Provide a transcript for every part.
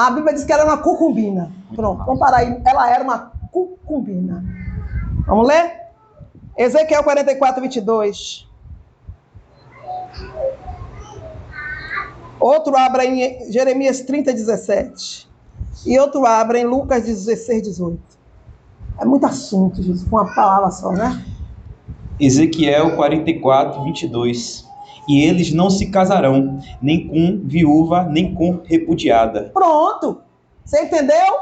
A Bíblia diz que ela era uma cucumbina. Pronto, vamos parar aí. Ela era uma cucumbina. Vamos ler? Ezequiel 44, 22. Outro abra em Jeremias 30, 17. E outro abra em Lucas 16, 18. É muito assunto, Jesus, com uma palavra só, né? Ezequiel 44, 22. E eles não se casarão, nem com viúva, nem com repudiada. Pronto. Você entendeu?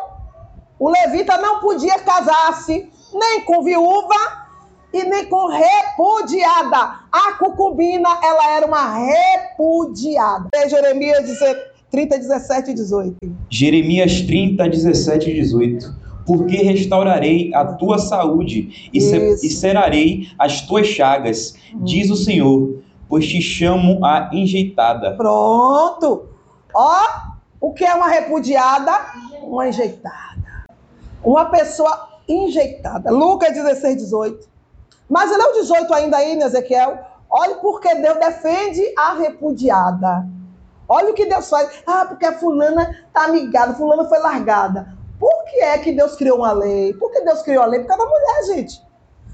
O levita não podia casar-se nem com viúva e nem com repudiada. A cucubina, ela era uma repudiada. É Jeremias 30, 17 e 18. Jeremias 30, 17 e 18 porque restaurarei a tua saúde e, e cerarei as tuas chagas, diz o Senhor, pois te chamo a enjeitada. Pronto. Ó, o que é uma repudiada? Uma enjeitada. Uma pessoa enjeitada. Lucas 16, 18. Mas é o 18 ainda aí, Ezequiel? Olha porque Deus defende a repudiada. Olha o que Deus faz. Ah, porque a fulana tá amigada, fulana foi largada. Por que é que Deus criou uma lei? Por que Deus criou a lei? Por causa da mulher, gente.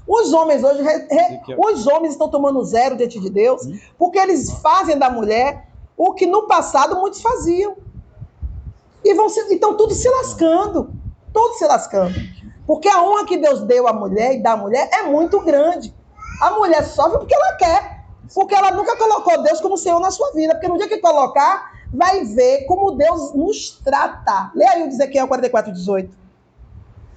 Os homens hoje, re, re, os homens estão tomando zero diante de Deus, porque eles fazem da mulher o que no passado muitos faziam. E vão se, então tudo se lascando, tudo se lascando. Porque a honra que Deus deu à mulher e da mulher é muito grande. A mulher sofre porque ela quer, porque ela nunca colocou Deus como Senhor na sua vida, porque no dia que colocar, vai ver como Deus nos trata. Lê aí o Ezequiel 44, 18.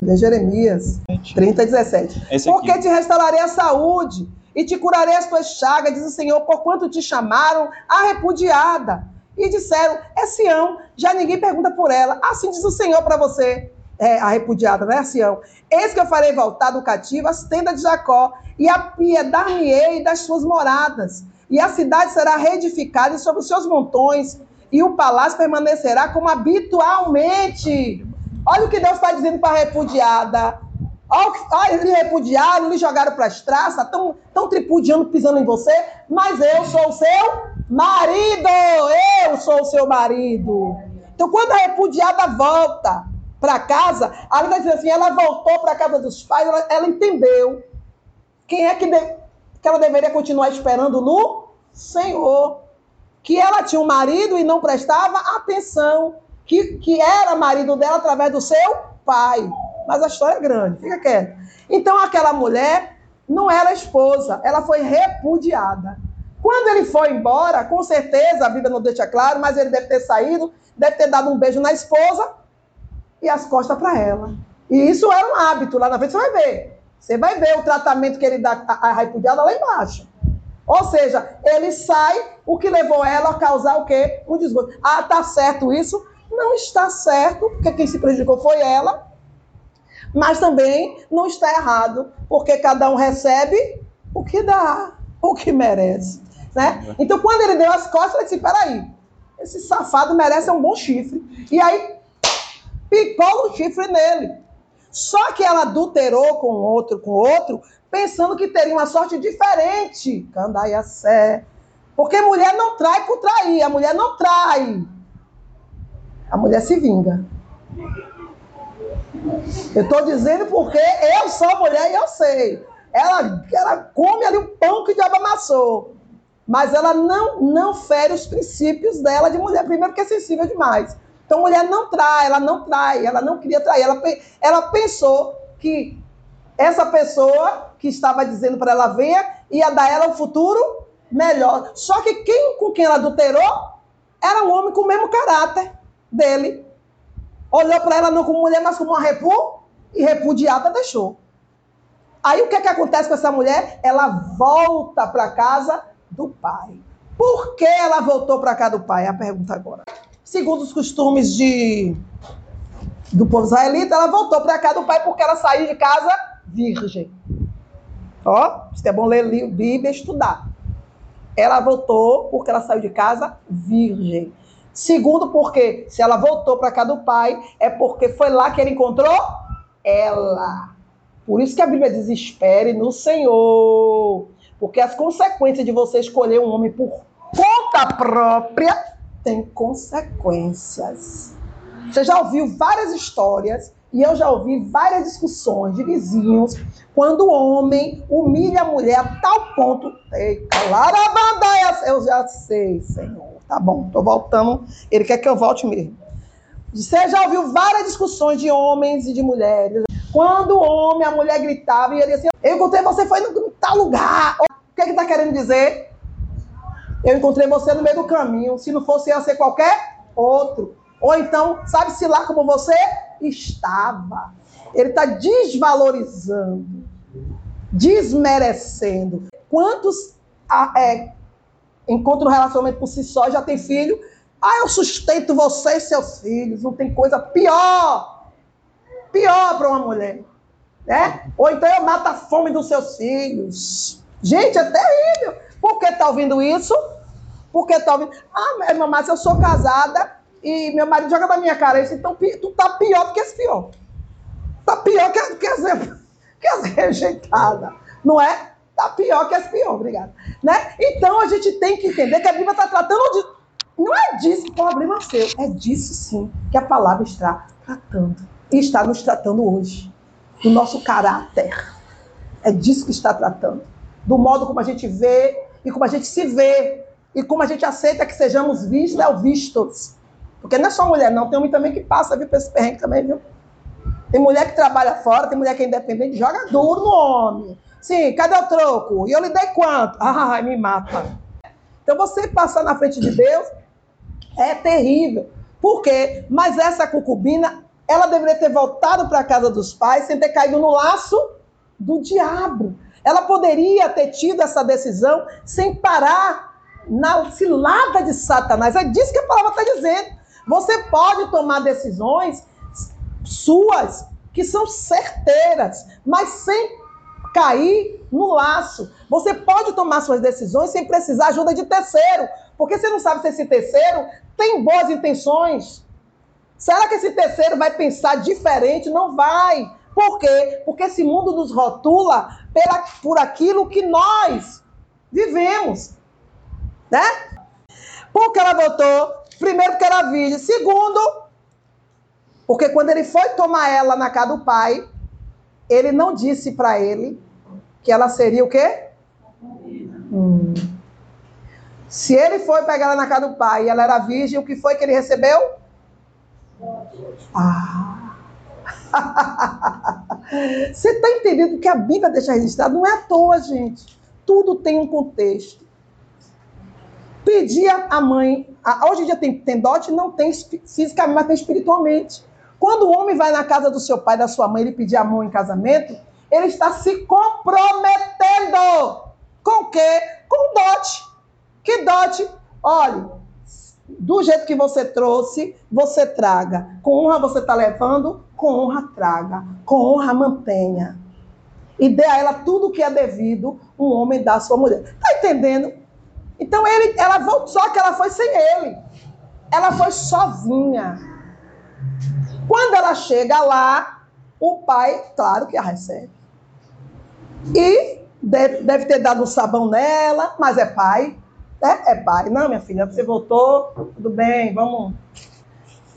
Lê Jeremias 30, 17. Porque te restaurarei a saúde e te curarei as tuas chagas, diz o Senhor, porquanto te chamaram a repudiada. E disseram, é Sião, já ninguém pergunta por ela. Assim diz o Senhor para você, é, a repudiada, né, Sião? Eis que eu farei voltar do cativo as tendas de Jacó, e apiedar-me-ei das suas moradas. E a cidade será reedificada sobre os seus montões, e o palácio permanecerá como habitualmente. Olha o que Deus está dizendo para a repudiada. Olha, eles repudiaram, lhe jogaram para as traças, estão tripudiando, pisando em você, mas eu sou o seu marido, eu sou o seu marido. Então, quando a repudiada volta para casa, a Bíblia diz assim, ela voltou para a casa dos pais, ela, ela entendeu quem é que, de, que ela deveria continuar esperando no Senhor que ela tinha um marido e não prestava atenção, que, que era marido dela através do seu pai. Mas a história é grande, fica quieto. Então aquela mulher não era esposa, ela foi repudiada. Quando ele foi embora, com certeza, a Bíblia não deixa claro, mas ele deve ter saído, deve ter dado um beijo na esposa e as costas para ela. E isso era um hábito, lá na frente você vai ver. Você vai ver o tratamento que ele dá à repudiada lá embaixo. Ou seja, ele sai, o que levou ela a causar o quê? Um desgosto. Ah, tá certo isso? Não está certo, porque quem se prejudicou foi ela. Mas também não está errado, porque cada um recebe o que dá, o que merece. Né? Então, quando ele deu as costas, ele disse: peraí, esse safado merece um bom chifre. E aí, picou o chifre nele. Só que ela adulterou com outro, com outro, pensando que teria uma sorte diferente. Candaiacé. Porque mulher não trai por trair, a mulher não trai. A mulher se vinga. Eu estou dizendo porque eu sou mulher e eu sei. Ela, ela come ali o pão que o diabo amassou. Mas ela não, não fere os princípios dela de mulher. Primeiro, porque é sensível demais. Então, mulher não trai, ela não trai, ela não queria trair. Ela, ela pensou que essa pessoa que estava dizendo para ela venha ia dar ela um futuro melhor. Só que quem com quem ela adulterou era um homem com o mesmo caráter dele. Olhou para ela não como mulher, mas como uma repu e repudiada deixou. Aí o que, é que acontece com essa mulher? Ela volta para casa do pai. Por que ela voltou para casa do pai? É a pergunta agora segundo os costumes de, do povo israelita, ela voltou para cá do pai porque ela saiu de casa virgem. Ó, isso é bom ler Bíblia e estudar. Ela voltou porque ela saiu de casa virgem. Segundo, porque se ela voltou para cá do pai, é porque foi lá que ele encontrou ela. Por isso que a Bíblia diz: espere no Senhor. Porque as consequências de você escolher um homem por conta própria tem consequências. Você já ouviu várias histórias e eu já ouvi várias discussões de vizinhos quando o homem humilha a mulher a tal ponto. Larabandaia, eu já sei, Senhor. Tá bom, tô voltando. Ele quer que eu volte mesmo. Você já ouviu várias discussões de homens e de mulheres. Quando o homem, a mulher gritava e ele assim: Eu encontrei você, foi no tal lugar. O que ele está querendo dizer? Eu encontrei você no meio do caminho. Se não fosse eu, ser qualquer outro. Ou então, sabe-se lá como você estava. Ele está desvalorizando, desmerecendo. Quantos ah, é, encontram um relacionamento por si só, já tem filho? Ah, eu sustento você e seus filhos. Não tem coisa pior. Pior para uma mulher. Né? Ou então eu mato a fome dos seus filhos. Gente, é terrível. Por que está ouvindo isso? Porque está ouvindo. Ah, mamãe, se eu sou casada e meu marido joga na minha cara isso, então tu tá pior do que esse pior. Tá pior que, que, as, que as rejeitadas. Não é? Tá pior que as pior, obrigada. Né? Então a gente tem que entender que a Bíblia está tratando de. Não é disso o problema seu, é disso sim que a palavra está tratando. E está nos tratando hoje. Do nosso caráter. É disso que está tratando. Do modo como a gente vê e como a gente se vê. E como a gente aceita que sejamos vistos ou vistos. Porque não é só mulher, não. Tem homem também que passa, viu, pra esse perrengue também, viu? Tem mulher que trabalha fora, tem mulher que é independente, joga duro no homem. Sim, cadê o troco? E eu lhe dei quanto? Ai, me mata. Então você passar na frente de Deus é terrível. Por quê? Mas essa concubina, ela deveria ter voltado para a casa dos pais sem ter caído no laço do diabo. Ela poderia ter tido essa decisão sem parar na cilada de Satanás. É disso que a palavra está dizendo. Você pode tomar decisões suas que são certeiras, mas sem cair no laço. Você pode tomar suas decisões sem precisar ajuda de terceiro, porque você não sabe se esse terceiro tem boas intenções. Será que esse terceiro vai pensar diferente? Não vai. Por quê? Porque esse mundo nos rotula pela, por aquilo que nós vivemos. Né? Por que ela votou? Primeiro, porque era virgem. Segundo, porque quando ele foi tomar ela na casa do pai, ele não disse para ele que ela seria o quê? Hum. Se ele foi pegar ela na casa do pai e ela era virgem, o que foi que ele recebeu? Ah. Você está entendendo que a Bíblia deixa registrado? Não é à toa, gente. Tudo tem um contexto. Pedia a mãe, a, hoje em dia tem, tem dote, não tem fisicamente, mas tem espiritualmente. Quando o homem vai na casa do seu pai, da sua mãe, ele pedir a mão em casamento, ele está se comprometendo. Com o quê? Com dote. Que dote? Olha, do jeito que você trouxe, você traga. Com honra você está levando, com honra traga. Com honra mantenha. E dê a ela tudo o que é devido um homem dá à sua mulher. Está entendendo? Então ele, ela voltou, só que ela foi sem ele. Ela foi sozinha. Quando ela chega lá, o pai, claro que a recebe. E deve, deve ter dado um sabão nela, mas é pai. Né? É pai. Não, minha filha, você voltou, tudo bem, vamos.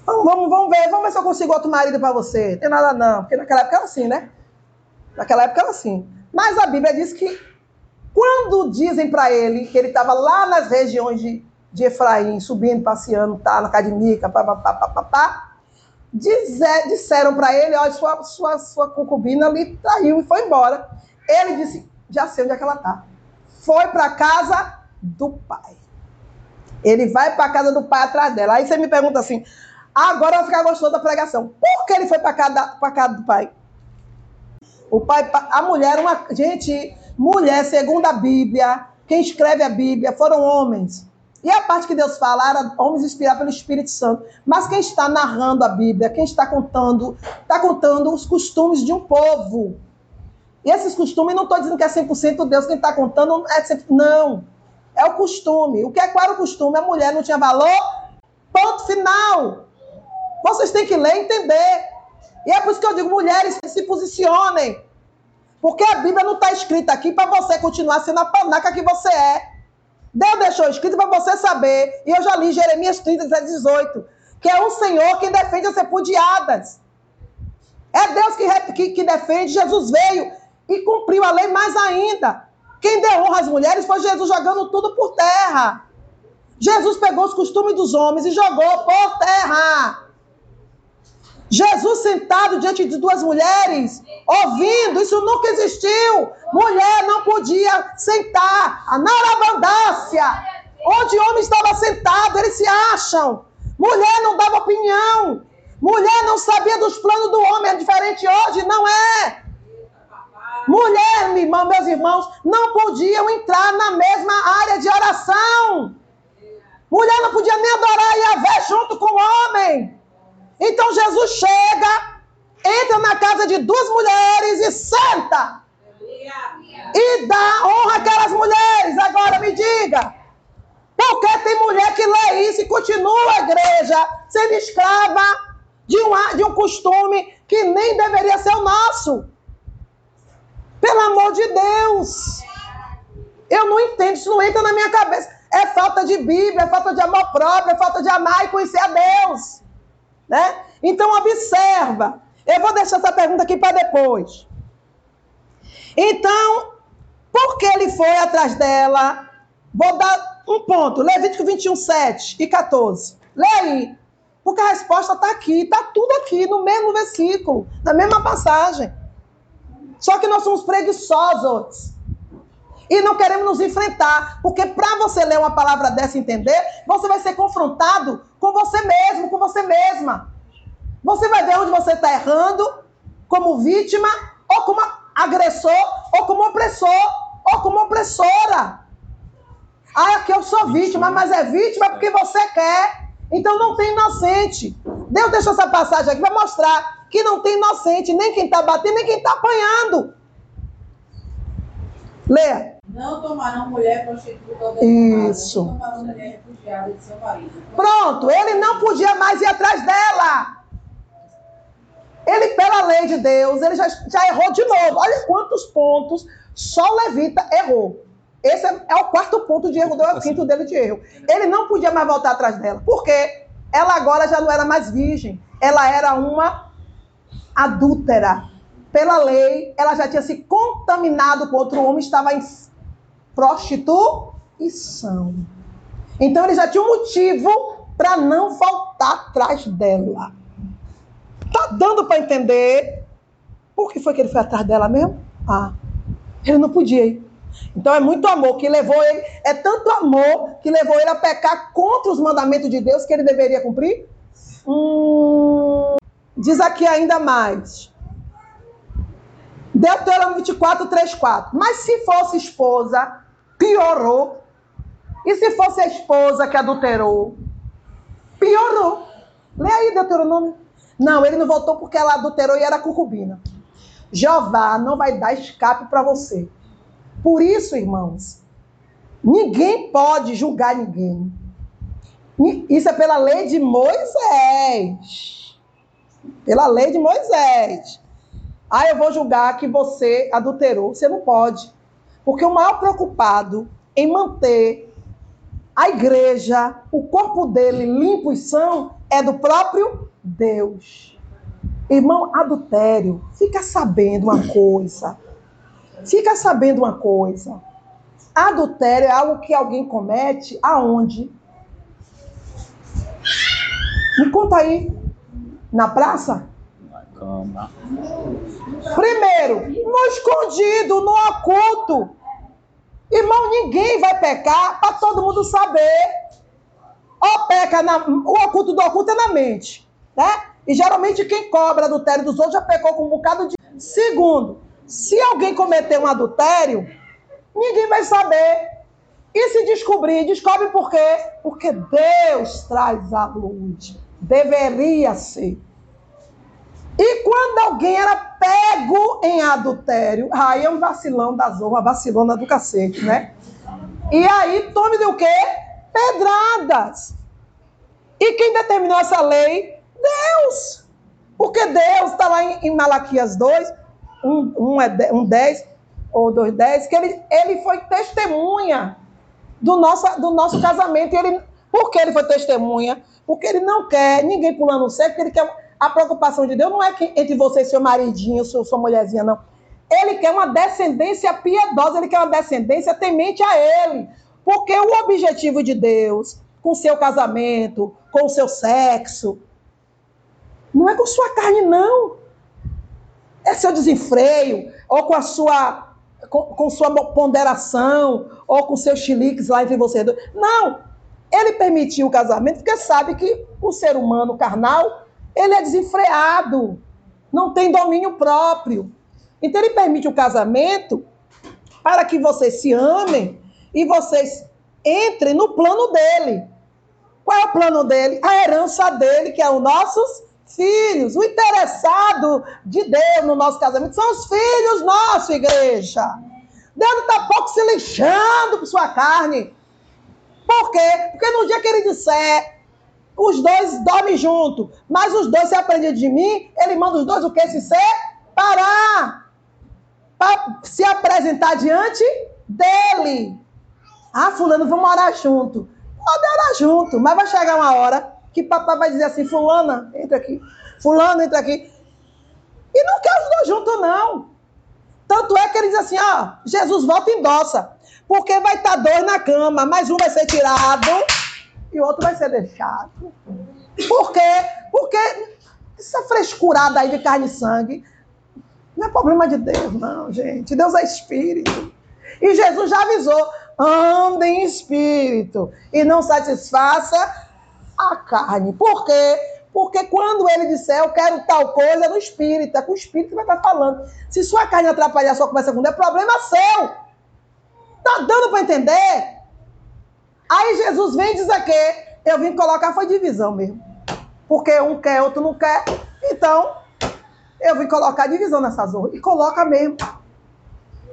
Vamos, vamos, vamos ver, vamos ver se eu consigo outro marido para você. Tem nada não, porque naquela época era assim, né? Naquela época era assim. Mas a Bíblia diz que quando dizem para ele que ele estava lá nas regiões de, de Efraim, subindo, passeando, tá, na academia, papapá, dizer, disseram para ele, olha, sua, sua, sua concubina ali traiu e foi embora. Ele disse, já sei onde é que ela está. Foi para casa do pai. Ele vai para casa do pai atrás dela. Aí você me pergunta assim, agora vai ficar gostoso da pregação. Por que ele foi para casa, casa do pai? O pai, a mulher, uma gente, mulher, segundo a Bíblia, quem escreve a Bíblia foram homens. E a parte que Deus fala era homens inspirados pelo Espírito Santo. Mas quem está narrando a Bíblia, quem está contando, está contando os costumes de um povo. E esses costumes, não estou dizendo que é 100% Deus quem está contando, é 100%, não. É o costume. O que é qual era o costume? A mulher não tinha valor? Ponto final. Vocês têm que ler e entender. E é por isso que eu digo, mulheres, se posicionem. Porque a Bíblia não está escrita aqui para você continuar sendo a panaca que você é. Deus deixou escrito para você saber. E eu já li Jeremias 30, 18. que é o Senhor quem defende as repudiadas. É Deus que, que, que defende. Jesus veio e cumpriu a lei mais ainda. Quem deu honra às mulheres foi Jesus jogando tudo por terra. Jesus pegou os costumes dos homens e jogou por terra. Jesus sentado diante de duas mulheres, ouvindo, isso nunca existiu. Mulher não podia sentar. A narabandácia, onde homem estava sentado, eles se acham. Mulher não dava opinião. Mulher não sabia dos planos do homem. É diferente hoje? Não é. Mulher, meus irmãos, não podiam entrar na mesma área de oração. Mulher não podia nem adorar Yahvé junto com o homem. Então Jesus chega, entra na casa de duas mulheres e senta. E dá honra àquelas mulheres. Agora me diga. Porque tem mulher que lê isso e continua a igreja sendo escrava de um, de um costume que nem deveria ser o nosso. Pelo amor de Deus. Eu não entendo, isso não entra na minha cabeça. É falta de Bíblia, é falta de amor próprio, é falta de amar e conhecer a Deus. Né? Então, observa. Eu vou deixar essa pergunta aqui para depois. Então, por que ele foi atrás dela? Vou dar um ponto. Levítico 21, 7 e 14. Lê aí. Porque a resposta está aqui, está tudo aqui, no mesmo versículo, na mesma passagem. Só que nós somos preguiçosos. E não queremos nos enfrentar. Porque para você ler uma palavra dessa e entender, você vai ser confrontado com você mesmo, com você mesma. Você vai ver onde você está errando, como vítima, ou como agressor, ou como opressor, ou como opressora. Ah, aqui eu sou vítima, mas é vítima porque você quer. Então não tem inocente. Deus deixa essa passagem aqui para mostrar que não tem inocente, nem quem está batendo, nem quem está apanhando. Leia. Não tomarão mulher prostituta Isso. Não tomarão mulher refugiada de seu marido. Pronto, ele não podia mais ir atrás dela. Ele, pela lei de Deus, ele já, já errou de novo. Olha quantos pontos só o levita errou. Esse é, é o quarto ponto de erro, deu é o quinto dele de erro. Ele não podia mais voltar atrás dela. Por quê? Ela agora já não era mais virgem. Ela era uma adúltera. Pela lei, ela já tinha se contaminado com outro homem, estava em prostituição. Então ele já tinha um motivo para não voltar atrás dela. Tá dando para entender por que foi que ele foi atrás dela mesmo? Ah, ele não podia ir. Então é muito amor que levou ele, é tanto amor que levou ele a pecar contra os mandamentos de Deus que ele deveria cumprir? Hum, Diz aqui ainda mais. Deuteronômio 24, 3, 4. Mas se fosse esposa, piorou. E se fosse a esposa que adulterou? Piorou. Lê aí, Deuteronômio. Não, ele não voltou porque ela adulterou e era concubina. Jeová não vai dar escape para você. Por isso, irmãos, ninguém pode julgar ninguém. Isso é pela lei de Moisés pela lei de Moisés. Ah, eu vou julgar que você adulterou. Você não pode. Porque o maior preocupado em manter a igreja, o corpo dele limpo e são, é do próprio Deus. Irmão, adultério, fica sabendo uma coisa. Fica sabendo uma coisa. Adultério é algo que alguém comete aonde? Me conta aí. Na praça? Cama. Primeiro, no escondido, no oculto. Irmão, ninguém vai pecar para todo mundo saber. Ou peca na, o oculto do oculto é na mente, né? E geralmente quem cobra adultério dos outros já pecou com um bocado de. Segundo, se alguém cometer um adultério, ninguém vai saber. E se descobrir, descobre por quê? Porque Deus traz a luz. Deveria ser. E quando alguém era pego em adultério, aí é um vacilão da zorra, vacilona do cacete, né? E aí, tome de o quê? Pedradas. E quem determinou essa lei? Deus. Porque Deus está lá em, em, Malaquias 2, um, um, é um 10 ou 2, 10, que ele, ele foi testemunha do nosso, do nosso casamento. E ele, por que ele foi testemunha? Porque ele não quer ninguém pulando o cerco, porque ele quer. A preocupação de Deus não é que entre você e seu maridinho, sua, sua mulherzinha, não. Ele quer uma descendência piedosa, ele quer uma descendência temente a ele. Porque o objetivo de Deus, com seu casamento, com o seu sexo, não é com sua carne, não. É seu desenfreio, ou com a sua com, com sua ponderação, ou com seus chiliques lá entre você. Não! Ele permitiu o casamento porque sabe que o ser humano carnal, ele é desenfreado, não tem domínio próprio. Então ele permite o casamento para que vocês se amem e vocês entrem no plano dele. Qual é o plano dele? A herança dele, que é os nossos filhos. O interessado de Deus no nosso casamento são os filhos nossos, igreja. Deus não está pouco se lixando por sua carne. Por quê? Porque no dia que ele disser, os dois dormem junto, mas os dois se aprendem de mim, ele manda os dois o que? Se separar. Para se apresentar diante dele. Ah, fulano, vamos orar junto. Pode orar junto, mas vai chegar uma hora que papai vai dizer assim, fulana, entra aqui. Fulano, entra aqui. E não quer os dois juntos, não. Tanto é que ele diz assim, ó, Jesus volta e endossa. Porque vai estar dois na cama, mas um vai ser tirado e o outro vai ser deixado. Por quê? Porque essa frescurada aí de carne e sangue não é problema de Deus, não, gente. Deus é espírito. E Jesus já avisou: ande em espírito e não satisfaça a carne. Por quê? Porque quando ele disser eu quero tal coisa, é no espírito, é com o espírito que vai estar falando. Se sua carne atrapalhar a sua conversa com Deus, é problema seu. Tá dando para entender? Aí Jesus vem e diz aqui, eu vim colocar foi divisão mesmo. Porque um quer, outro não quer. Então, eu vim colocar divisão nessa zona. E coloca mesmo.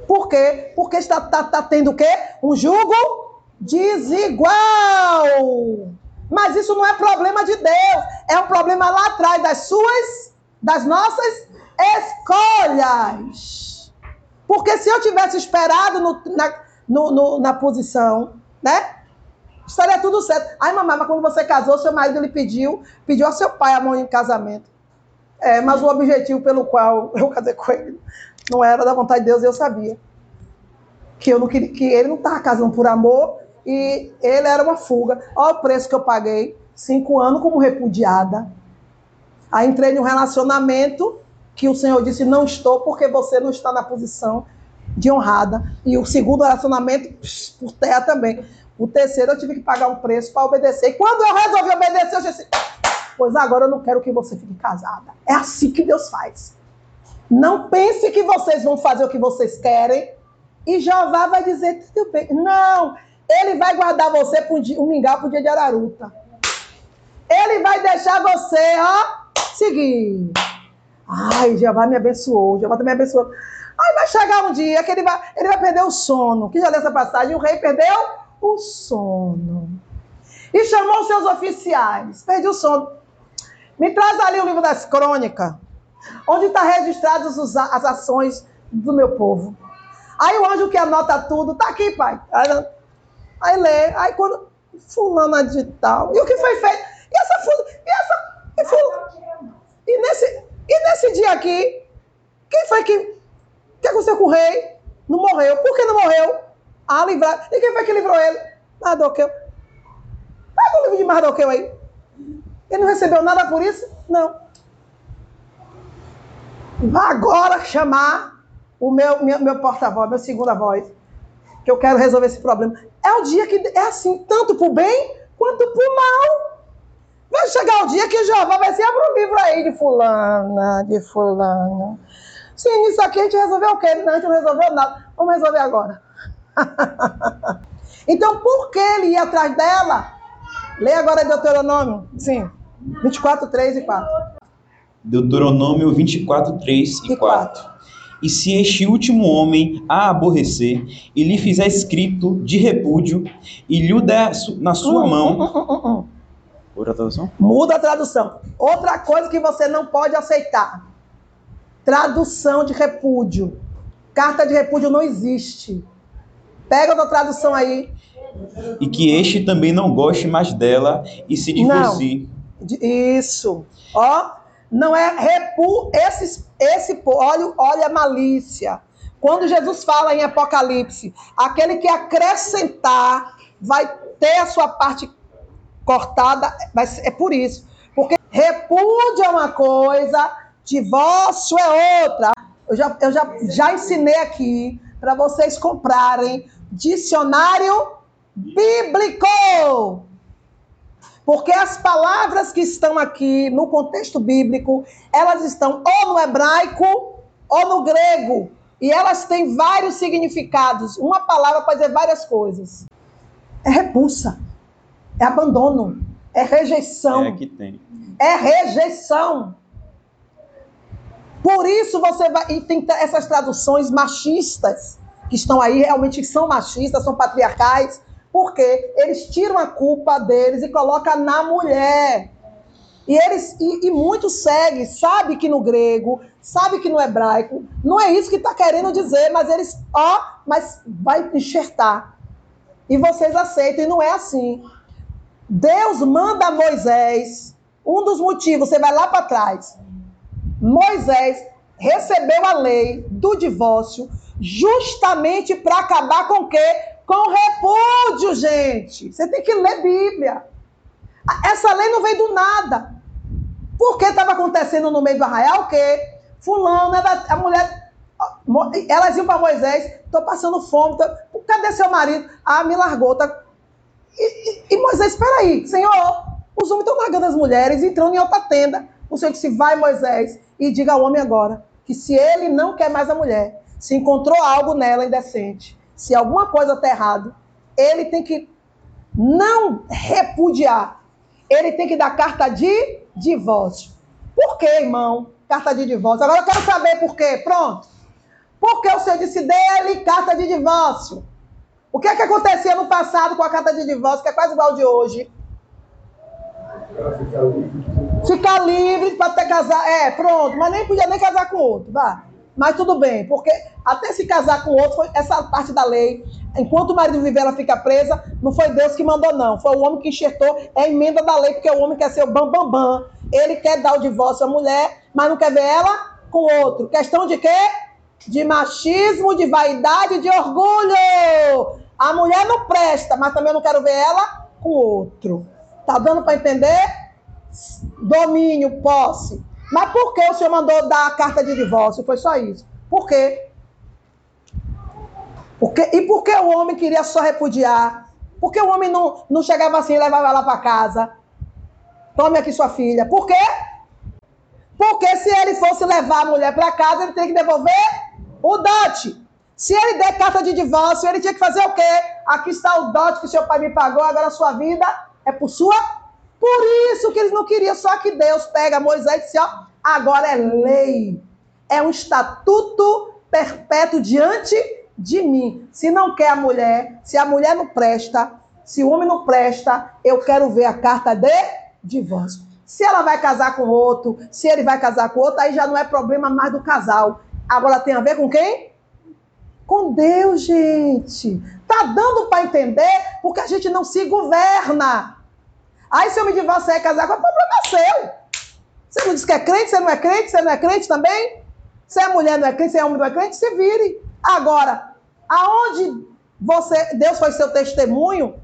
Por quê? Porque está, está, está tendo o quê? Um jugo desigual. Mas isso não é problema de Deus. É um problema lá atrás das suas, das nossas escolhas. Porque se eu tivesse esperado no, na, no, no, na posição, né? Estaria tudo certo. Ai, mamãe, mas quando você casou, seu marido lhe pediu, pediu ao seu pai a mão em casamento. É, mas o objetivo pelo qual eu casei com ele não era da vontade de Deus, eu sabia. Que, eu não queria, que ele não estava casando por amor e ele era uma fuga. Olha o preço que eu paguei, cinco anos como repudiada. Aí entrei num relacionamento que o Senhor disse, não estou porque você não está na posição de honrada. E o segundo relacionamento, por terra também. O terceiro eu tive que pagar um preço para obedecer. E quando eu resolvi obedecer, eu disse, pois agora eu não quero que você fique casada. É assim que Deus faz. Não pense que vocês vão fazer o que vocês querem e Jeová vai dizer, tudo bem. Não, ele vai guardar você para um, mingau para o dia de Araruta. Ele vai deixar você, ó, seguir. Ai, Jeová me abençoou, Jeová também abençoou. Aí vai chegar um dia que ele vai, ele vai perder o sono. Que já leu essa passagem, o rei perdeu o sono. E chamou seus oficiais. Perdi o sono. Me traz ali o livro das crônicas, onde está registradas as ações do meu povo. Aí o anjo que anota tudo, tá aqui, pai. Aí lê, aí quando fulana de tal. E o que foi feito? E essa e essa e, ful, e nesse e nesse dia aqui, quem foi que que aconteceu com o rei? Não morreu. Por que não morreu? Ah, livrar. E quem foi que livrou ele? Mardoqueu. Pega o livro de Mardoqueu aí. Ele não recebeu nada por isso? Não. Vá agora chamar o meu, meu, meu porta-voz, meu segunda voz, que eu quero resolver esse problema. É o dia que é assim, tanto para o bem quanto para o mal. Vai chegar o dia que Jeová vai ser, abre livro aí de fulana, de fulana. Sim, isso aqui a gente resolveu o quê? Não, a gente não resolveu nada. Vamos resolver agora. então, por que ele ia atrás dela? Lê agora Deuteronômio. Sim. 24, 3 e 4. Deuteronômio 24, 3 e, e 4. 4. E se este último homem a aborrecer e lhe fizer escrito de repúdio e lhe der na sua hum, mão. Hum, hum, Outra tradução? Muda a tradução. Outra coisa que você não pode aceitar: tradução de repúdio. Carta de repúdio não existe. Pega outra tradução aí. E que este também não goste mais dela e se divorcie. Isso. Ó, não é repu esse esse olha, olha a malícia. Quando Jesus fala em Apocalipse, aquele que acrescentar vai ter a sua parte cortada, mas é por isso. Porque repúdio é uma coisa, divórcio é outra. Eu já, eu já, já ensinei aqui para vocês comprarem dicionário bíblico. Porque as palavras que estão aqui no contexto bíblico, elas estão ou no hebraico ou no grego. E elas têm vários significados. Uma palavra pode dizer várias coisas. É repulsa, é abandono, é rejeição. É que tem. É rejeição. Por isso você vai. E tem essas traduções machistas que estão aí, realmente são machistas, são patriarcais, porque eles tiram a culpa deles e colocam na mulher. E eles e, e muitos seguem, sabe que no grego, sabe que no hebraico, não é isso que está querendo dizer, mas eles, ó, mas vai enxertar. E vocês aceitam, e não é assim. Deus manda Moisés, um dos motivos, você vai lá para trás. Moisés recebeu a lei do divórcio justamente para acabar com o quê? Com repúdio, gente. Você tem que ler Bíblia. Essa lei não veio do nada. Por que estava acontecendo no meio do arraial? O quê? Fulano, ela, a mulher. Elas iam para Moisés, estou passando fome. Tô, cadê seu marido? Ah, me largou. Tá... E, e, e Moisés, espera aí, Senhor, os homens estão largando as mulheres, entrando em outra tenda. O Senhor disse: vai, Moisés, e diga ao homem agora que se ele não quer mais a mulher, se encontrou algo nela indecente, se alguma coisa está errado, ele tem que não repudiar, ele tem que dar carta de divórcio. Por quê, irmão? Carta de divórcio. Agora eu quero saber por quê. Pronto. Porque o Senhor disse dele carta de divórcio. O que é que acontecia no passado com a carta de divórcio, que é quase igual de hoje? Ficar livre para ter casar. É, pronto, mas nem podia nem casar com outro, vá. Mas tudo bem, porque até se casar com outro foi essa parte da lei. Enquanto o marido viver, ela fica presa. Não foi Deus que mandou, não. Foi o homem que enxertou. É a emenda da lei, porque o homem quer ser o bambambam. Bam, bam. Ele quer dar o divórcio à mulher, mas não quer ver ela com outro. Questão de quê? De machismo, de vaidade, de orgulho. A mulher não presta, mas também eu não quero ver ela com outro. Tá dando para entender? Domínio, posse. Mas por que o senhor mandou dar a carta de divórcio? Foi só isso. Por quê? Porque, e por que o homem queria só repudiar? Por que o homem não, não chegava assim e levava ela para casa? Tome aqui sua filha. Por quê? Porque se ele fosse levar a mulher para casa, ele teria que devolver o dote. Se ele der carta de divórcio, ele tinha que fazer o quê? Aqui está o dote que seu pai me pagou, agora a sua vida é por sua por isso que eles não queriam, só que Deus pega Moisés e disse: ó, agora é lei, é um estatuto perpétuo diante de mim. Se não quer a mulher, se a mulher não presta, se o homem não presta, eu quero ver a carta de divórcio. Se ela vai casar com outro, se ele vai casar com outro, aí já não é problema mais do casal. Agora tem a ver com quem? Com Deus, gente. Tá dando para entender porque a gente não se governa. Aí se eu me divorciar e casar, é o problema é seu? Você não diz que é crente, você não é crente, você não é crente também? Se é mulher não é crente, se é homem não é crente, se vire. Agora, aonde você, Deus foi seu testemunho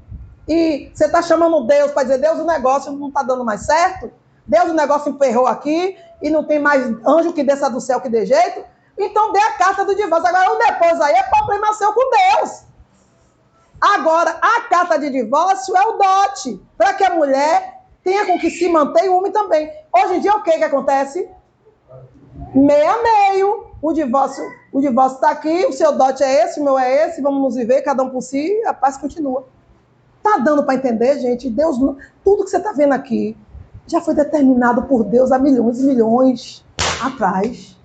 e você está chamando Deus para dizer, Deus, o negócio não está dando mais certo, Deus, o negócio emperrou aqui e não tem mais anjo que desça do céu que dê jeito, então dê a carta do divórcio. Agora, o depois aí é problema seu com Deus. Agora, a carta de divórcio é o dote, para que a mulher tenha com que se manter e o homem também. Hoje em dia, o que, que acontece? Meio a meio. O divórcio o divórcio está aqui, o seu dote é esse, o meu é esse, vamos nos viver, cada um por si, a paz continua. Tá dando para entender, gente? Deus, tudo que você está vendo aqui já foi determinado por Deus há milhões e milhões atrás.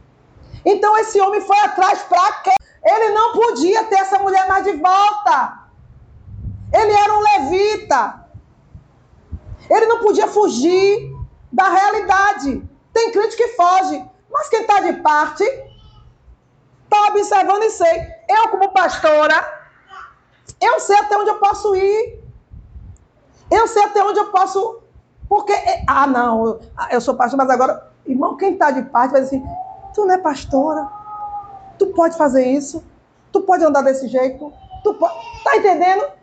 Então esse homem foi atrás para quê? Ele não podia ter essa mulher mais de volta. Ele era um levita. Ele não podia fugir da realidade. Tem crente que foge, mas quem está de parte está observando e sei. Eu, como pastora, Eu sei até onde eu posso ir. Eu sei até onde eu posso. Porque. Ah, não, eu sou pastor, mas agora. Irmão, quem está de parte vai dizer assim: tu não é pastora. Tu pode fazer isso. Tu pode andar desse jeito. Tu pode. Tá entendendo?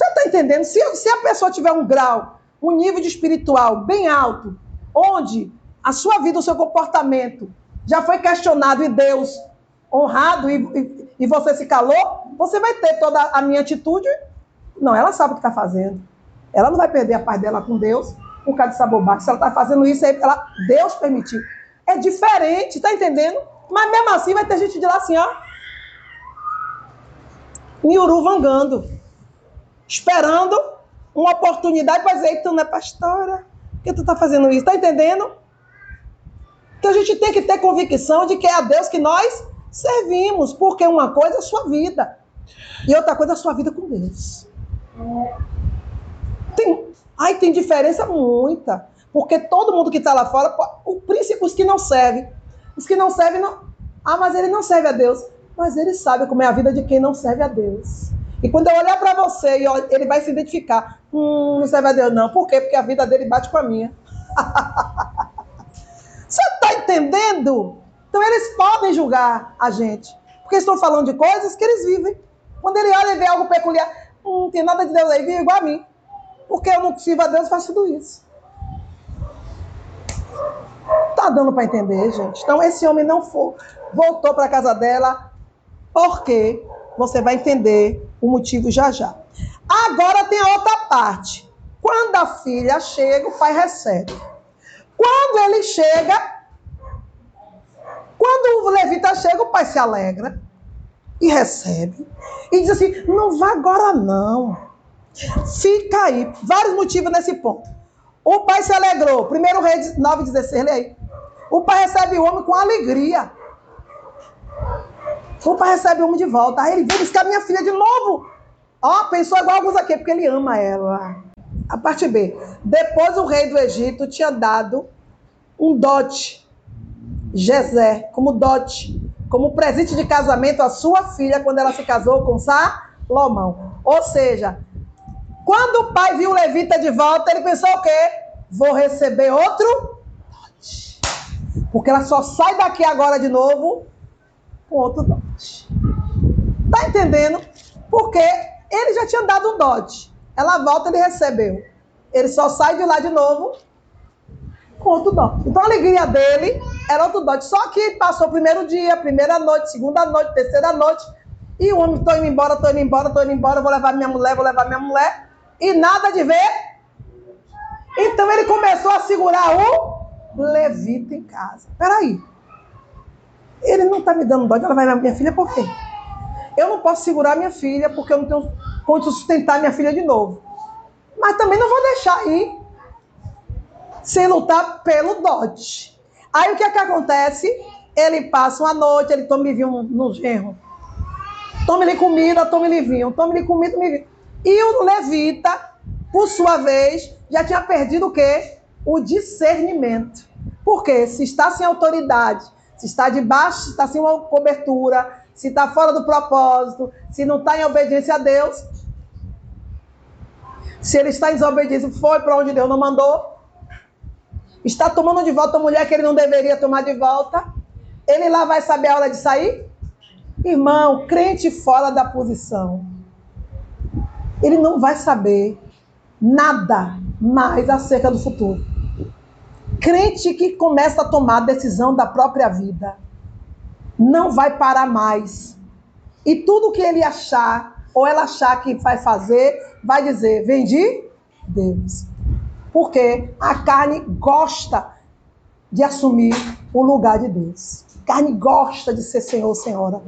Você está entendendo? Se, se a pessoa tiver um grau, um nível de espiritual bem alto, onde a sua vida, o seu comportamento já foi questionado e Deus honrado e, e, e você se calou, você vai ter toda a minha atitude. Não, ela sabe o que está fazendo. Ela não vai perder a paz dela com Deus por causa dessa bobagem. Se ela está fazendo isso, aí ela, Deus permitiu. É diferente, tá entendendo? Mas mesmo assim vai ter gente de lá assim, ó. Miuru vangando. Esperando uma oportunidade para dizer, tu não é pastora? Por que tu está fazendo isso? Tá entendendo? Então a gente tem que ter convicção de que é a Deus que nós servimos, porque uma coisa é a sua vida e outra coisa é a sua vida com Deus. Tem, ai, tem diferença muita, porque todo mundo que está lá fora, o príncipe, os que não servem, os que não servem, não, ah, mas ele não serve a Deus, mas ele sabe como é a vida de quem não serve a Deus. E quando eu olhar para você, ele vai se identificar, hum, não serve a Deus não, por quê? Porque a vida dele bate com a minha. Você está entendendo? Então eles podem julgar a gente, porque estão falando de coisas que eles vivem. Quando ele olha e vê algo peculiar, hum, não tem nada de Deus aí, vive igual a mim. Porque eu não sirvo a Deus faço tudo isso. Tá dando para entender, gente? Então esse homem não for, voltou para casa dela, porque você vai entender o motivo já já. Agora tem a outra parte. Quando a filha chega, o pai recebe. Quando ele chega, quando o levita chega, o pai se alegra e recebe. E diz assim: não vá agora não. Fica aí. Vários motivos nesse ponto. O pai se alegrou. Primeiro rei 9,16, lê aí. O pai recebe o homem com alegria. O pai recebe o homem de volta. Aí ele vem buscar minha filha de novo. Ó, pensou igual alguns aqui, porque ele ama ela. A parte B. Depois o rei do Egito tinha dado um dote, Jezé, como dote, como presente de casamento à sua filha quando ela se casou com Salomão. Ou seja, quando o pai viu o levita de volta, ele pensou o quê? Vou receber outro dote. Porque ela só sai daqui agora de novo com outro dote. Tá entendendo? Porque ele já tinha dado um dote. Ela volta, ele recebeu. Ele só sai de lá de novo com outro dote. Então a alegria dele era outro dote. Só que passou o primeiro dia, primeira noite, segunda noite, terceira noite. E o homem, tô indo embora, tô indo embora, tô indo embora, vou levar minha mulher, vou levar minha mulher. E nada de ver. Então ele começou a segurar o levita em casa. Peraí. Ele não está me dando dote, ela vai minha filha por quê? Eu não posso segurar minha filha porque eu não tenho como sustentar minha filha de novo. Mas também não vou deixar ir sem lutar pelo dote. Aí o que é que acontece? Ele passa uma noite, ele toma vinho no, genro. Tome-lhe comida, tome-lhe vinho. Tome-lhe comida, tome-lhe vinho. E o levita, por sua vez, já tinha perdido o quê? O discernimento. Porque se está sem autoridade, se está debaixo, se está sem uma cobertura, se está fora do propósito, se não está em obediência a Deus, se ele está em desobediência, foi para onde Deus não mandou, está tomando de volta a mulher que ele não deveria tomar de volta, ele lá vai saber a hora de sair? Irmão, crente fora da posição, ele não vai saber nada mais acerca do futuro. Crente que começa a tomar a decisão da própria vida, não vai parar mais. E tudo que ele achar, ou ela achar que vai fazer, vai dizer: vendi Deus. Porque a carne gosta de assumir o lugar de Deus. A carne gosta de ser Senhor, Senhora.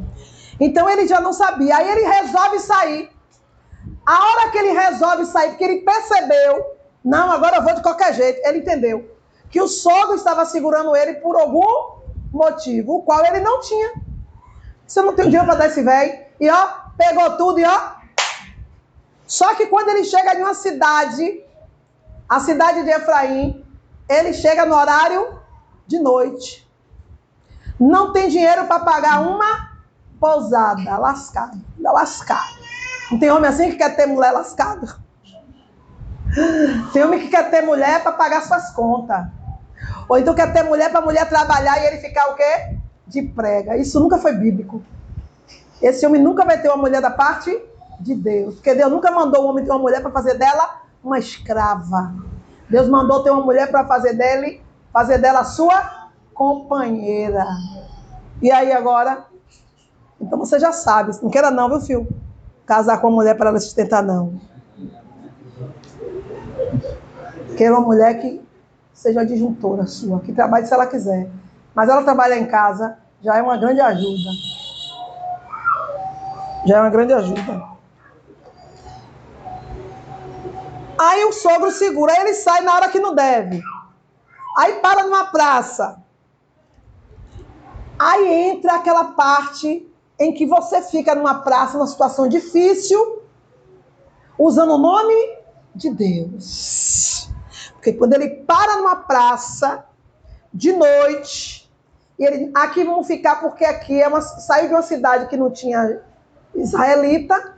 Então ele já não sabia. Aí ele resolve sair. A hora que ele resolve sair, porque ele percebeu, não, agora eu vou de qualquer jeito. Ele entendeu que o sogro estava segurando ele por algum motivo, o qual ele não tinha. Você não tem dinheiro para dar esse velho. E ó, pegou tudo e ó, só que quando ele chega em uma cidade, a cidade de Efraim, ele chega no horário de noite. Não tem dinheiro para pagar uma pousada, lascado, lascado. Não tem homem assim que quer ter mulher lascada? Tem homem que quer ter mulher para pagar suas contas. Ou então quer ter mulher para mulher trabalhar e ele ficar o quê? De prega. Isso nunca foi bíblico. Esse homem nunca vai ter uma mulher da parte de Deus. Porque Deus nunca mandou o homem ter uma mulher para fazer dela uma escrava. Deus mandou ter uma mulher para fazer dele, fazer dela sua companheira. E aí agora? Então você já sabe. Não queira não, viu, filho? Casar com uma mulher para ela sustentar, não. Queira uma mulher que seja disjuntora sua, que trabalhe se ela quiser. Mas ela trabalha em casa, já é uma grande ajuda. Já é uma grande ajuda. Aí o sogro segura, aí ele sai na hora que não deve. Aí para numa praça. Aí entra aquela parte em que você fica numa praça, numa situação difícil, usando o nome de Deus. Porque quando ele para numa praça de noite, e ele, aqui vamos ficar porque aqui é uma, saiu de uma cidade que não tinha israelita,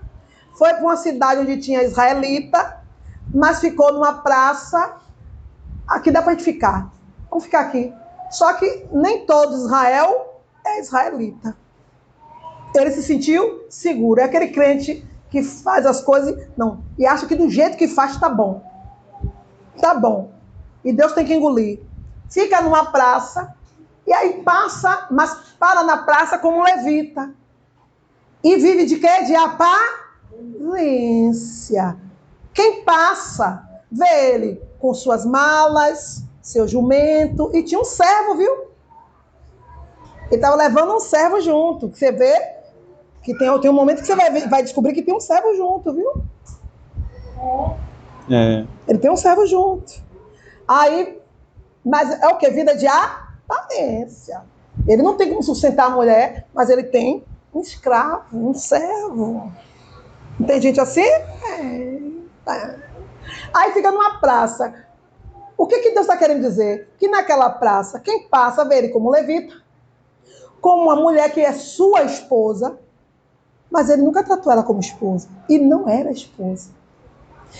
foi para uma cidade onde tinha israelita, mas ficou numa praça. Aqui dá para gente ficar. Vamos ficar aqui. Só que nem todo Israel é israelita. Ele se sentiu seguro. É aquele crente que faz as coisas não e acha que do jeito que faz está bom. Tá bom. E Deus tem que engolir. Fica numa praça e aí passa, mas para na praça como levita. E vive de quê? De aparência. Quem passa, vê ele com suas malas, seu jumento, e tinha um servo, viu? Ele estava levando um servo junto. Você vê que tem, tem um momento que você vai, vai descobrir que tem um servo junto, viu? É. Ele tem um servo junto. Aí, mas é o que? Vida de aparência. Ele não tem como sustentar a mulher, mas ele tem um escravo, um servo. Não tem gente assim? É. Aí fica numa praça. O que, que Deus está querendo dizer? Que naquela praça, quem passa vê ele como levita, como uma mulher que é sua esposa, mas ele nunca tratou ela como esposa. E não era esposa.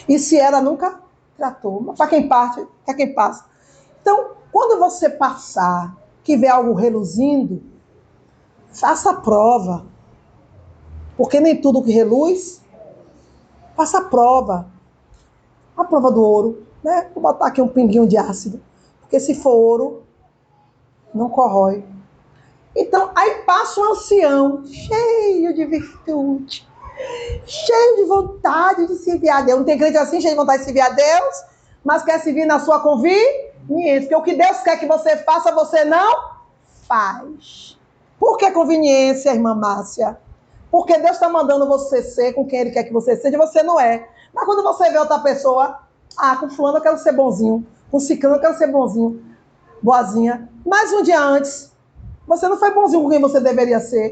E se ela nunca tratou. Para quem parte, para quem passa. Então, quando você passar, que vê algo reluzindo, faça a prova. Porque nem tudo que reluz, faça a prova a prova do ouro, né? Vou botar aqui um pinguinho de ácido, porque se for ouro, não corrói. Então, aí passa um ancião, cheio de virtude, cheio de vontade de servir a Deus. Não tem crente assim, cheio de vontade de servir a Deus, mas quer servir na sua conveniência. Porque o que Deus quer que você faça, você não faz. Por que conveniência, irmã Márcia? Porque Deus está mandando você ser com quem Ele quer que você seja, você não é. Mas quando você vê outra pessoa, ah, com fulano eu quero ser bonzinho, com ciclano eu quero ser bonzinho, boazinha. Mas um dia antes, você não foi bonzinho com quem você deveria ser.